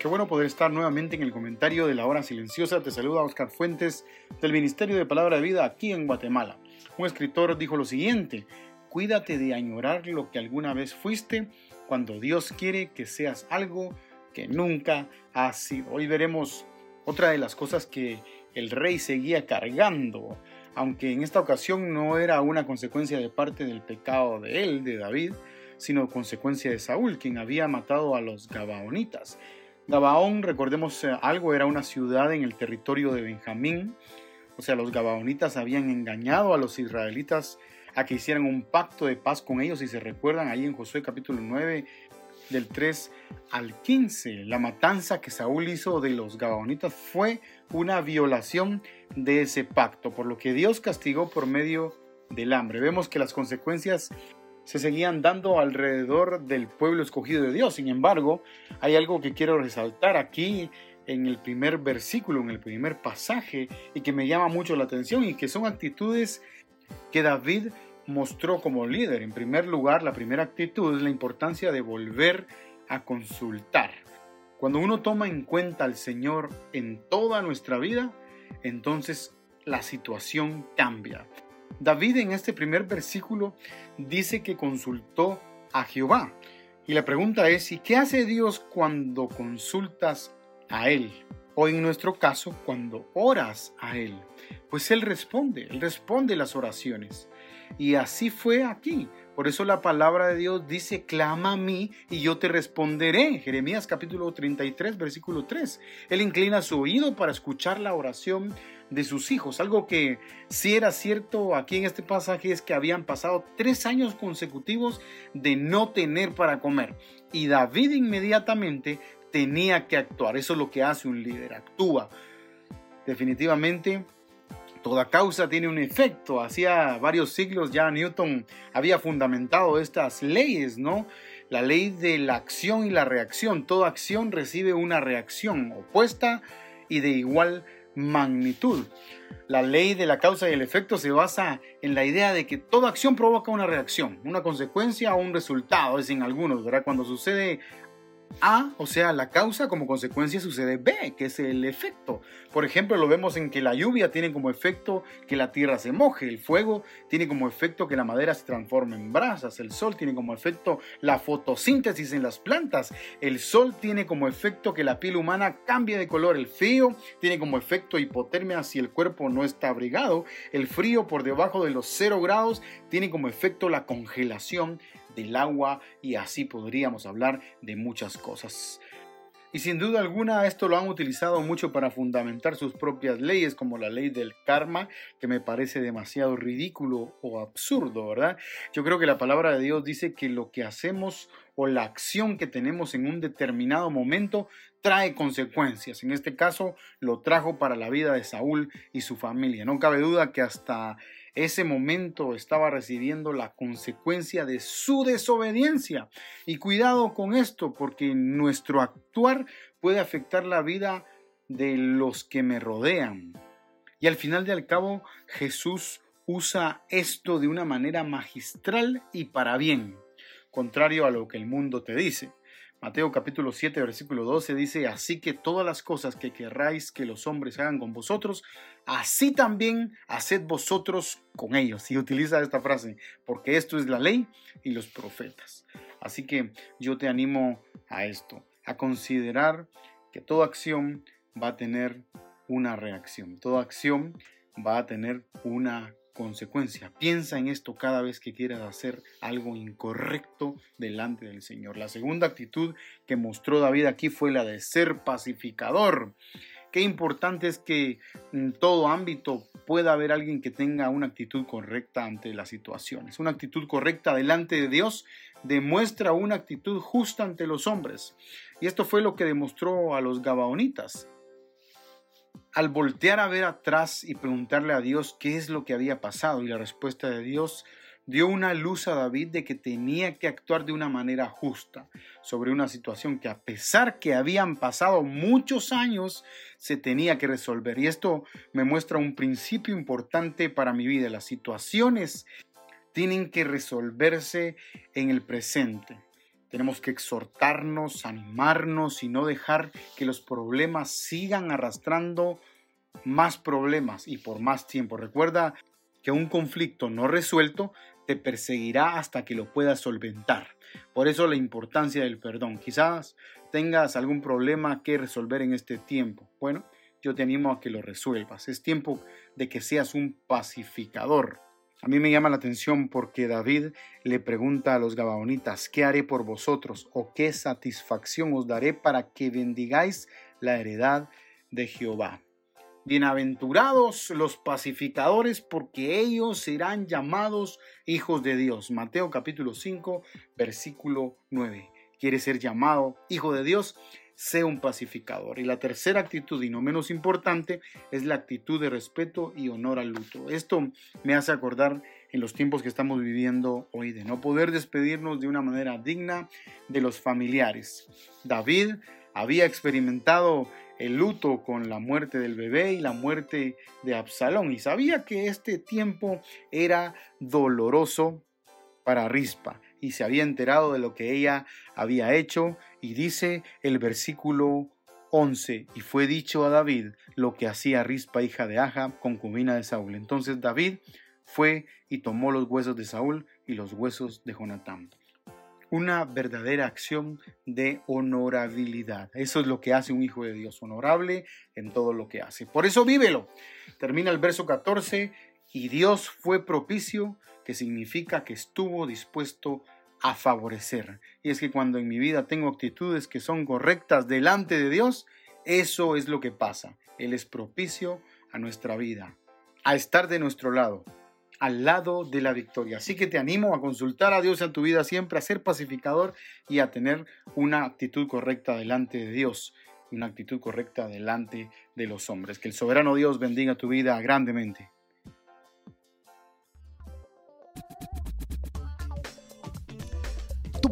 Qué bueno poder estar nuevamente en el comentario de la hora silenciosa. Te saluda Oscar Fuentes del Ministerio de Palabra de Vida aquí en Guatemala. Un escritor dijo lo siguiente, cuídate de añorar lo que alguna vez fuiste cuando Dios quiere que seas algo que nunca has sido. Hoy veremos otra de las cosas que el rey seguía cargando, aunque en esta ocasión no era una consecuencia de parte del pecado de él, de David, sino consecuencia de Saúl, quien había matado a los Gabaonitas. Gabaón, recordemos eh, algo, era una ciudad en el territorio de Benjamín. O sea, los Gabaonitas habían engañado a los israelitas a que hicieran un pacto de paz con ellos. Y se recuerdan ahí en Josué capítulo 9, del 3 al 15. La matanza que Saúl hizo de los Gabaonitas fue una violación de ese pacto, por lo que Dios castigó por medio del hambre. Vemos que las consecuencias se seguían dando alrededor del pueblo escogido de Dios. Sin embargo, hay algo que quiero resaltar aquí en el primer versículo, en el primer pasaje, y que me llama mucho la atención y que son actitudes que David mostró como líder. En primer lugar, la primera actitud es la importancia de volver a consultar. Cuando uno toma en cuenta al Señor en toda nuestra vida, entonces la situación cambia. David en este primer versículo dice que consultó a Jehová. Y la pregunta es, ¿y qué hace Dios cuando consultas a Él? O en nuestro caso, cuando oras a Él. Pues Él responde, Él responde las oraciones. Y así fue aquí. Por eso la palabra de Dios dice, clama a mí y yo te responderé. Jeremías capítulo 33, versículo 3. Él inclina su oído para escuchar la oración de sus hijos. Algo que sí era cierto aquí en este pasaje es que habían pasado tres años consecutivos de no tener para comer. Y David inmediatamente tenía que actuar. Eso es lo que hace un líder, actúa. Definitivamente, toda causa tiene un efecto. Hacía varios siglos ya Newton había fundamentado estas leyes, ¿no? La ley de la acción y la reacción. Toda acción recibe una reacción opuesta y de igual magnitud. La ley de la causa y el efecto se basa en la idea de que toda acción provoca una reacción, una consecuencia o un resultado, es en algunos, ¿verdad? Cuando sucede a, o sea, la causa, como consecuencia sucede B, que es el efecto. Por ejemplo, lo vemos en que la lluvia tiene como efecto que la tierra se moje, el fuego tiene como efecto que la madera se transforme en brasas, el sol tiene como efecto la fotosíntesis en las plantas, el sol tiene como efecto que la piel humana cambie de color, el frío tiene como efecto hipotermia si el cuerpo no está abrigado, el frío por debajo de los 0 grados tiene como efecto la congelación del agua y así podríamos hablar de muchas cosas. Y sin duda alguna esto lo han utilizado mucho para fundamentar sus propias leyes, como la ley del karma, que me parece demasiado ridículo o absurdo, ¿verdad? Yo creo que la palabra de Dios dice que lo que hacemos o la acción que tenemos en un determinado momento trae consecuencias. En este caso lo trajo para la vida de Saúl y su familia. No cabe duda que hasta ese momento estaba recibiendo la consecuencia de su desobediencia. Y cuidado con esto, porque nuestro actuar puede afectar la vida de los que me rodean. Y al final de al cabo, Jesús usa esto de una manera magistral y para bien, contrario a lo que el mundo te dice. Mateo capítulo 7, versículo 12 dice, así que todas las cosas que querráis que los hombres hagan con vosotros, así también haced vosotros con ellos. Y utiliza esta frase, porque esto es la ley y los profetas. Así que yo te animo a esto, a considerar que toda acción va a tener una reacción, toda acción va a tener una consecuencia. Piensa en esto cada vez que quieras hacer algo incorrecto delante del Señor. La segunda actitud que mostró David aquí fue la de ser pacificador. Qué importante es que en todo ámbito pueda haber alguien que tenga una actitud correcta ante las situaciones. Una actitud correcta delante de Dios demuestra una actitud justa ante los hombres. Y esto fue lo que demostró a los Gabaonitas. Al voltear a ver atrás y preguntarle a Dios qué es lo que había pasado y la respuesta de Dios dio una luz a David de que tenía que actuar de una manera justa sobre una situación que a pesar que habían pasado muchos años, se tenía que resolver. Y esto me muestra un principio importante para mi vida. Las situaciones tienen que resolverse en el presente. Tenemos que exhortarnos, animarnos y no dejar que los problemas sigan arrastrando más problemas y por más tiempo. Recuerda que un conflicto no resuelto te perseguirá hasta que lo puedas solventar. Por eso la importancia del perdón. Quizás tengas algún problema que resolver en este tiempo. Bueno, yo te animo a que lo resuelvas. Es tiempo de que seas un pacificador. A mí me llama la atención porque David le pregunta a los Gabaonitas, ¿qué haré por vosotros o qué satisfacción os daré para que bendigáis la heredad de Jehová? Bienaventurados los pacificadores, porque ellos serán llamados hijos de Dios. Mateo capítulo 5, versículo 9. ¿Quieres ser llamado hijo de Dios? Sé un pacificador. Y la tercera actitud, y no menos importante, es la actitud de respeto y honor al luto. Esto me hace acordar en los tiempos que estamos viviendo hoy de no poder despedirnos de una manera digna de los familiares. David había experimentado el luto con la muerte del bebé y la muerte de Absalón y sabía que este tiempo era doloroso para Rispa y se había enterado de lo que ella había hecho y dice el versículo 11 y fue dicho a David lo que hacía Rispa hija de Aja concubina de Saúl. Entonces David fue y tomó los huesos de Saúl y los huesos de Jonatán una verdadera acción de honorabilidad. Eso es lo que hace un hijo de Dios, honorable en todo lo que hace. Por eso vívelo. Termina el verso 14, y Dios fue propicio, que significa que estuvo dispuesto a favorecer. Y es que cuando en mi vida tengo actitudes que son correctas delante de Dios, eso es lo que pasa. Él es propicio a nuestra vida, a estar de nuestro lado, al lado de la victoria. Así que te animo a consultar a Dios en tu vida siempre, a ser pacificador y a tener una actitud correcta delante de Dios, una actitud correcta delante de los hombres. Que el soberano Dios bendiga tu vida grandemente.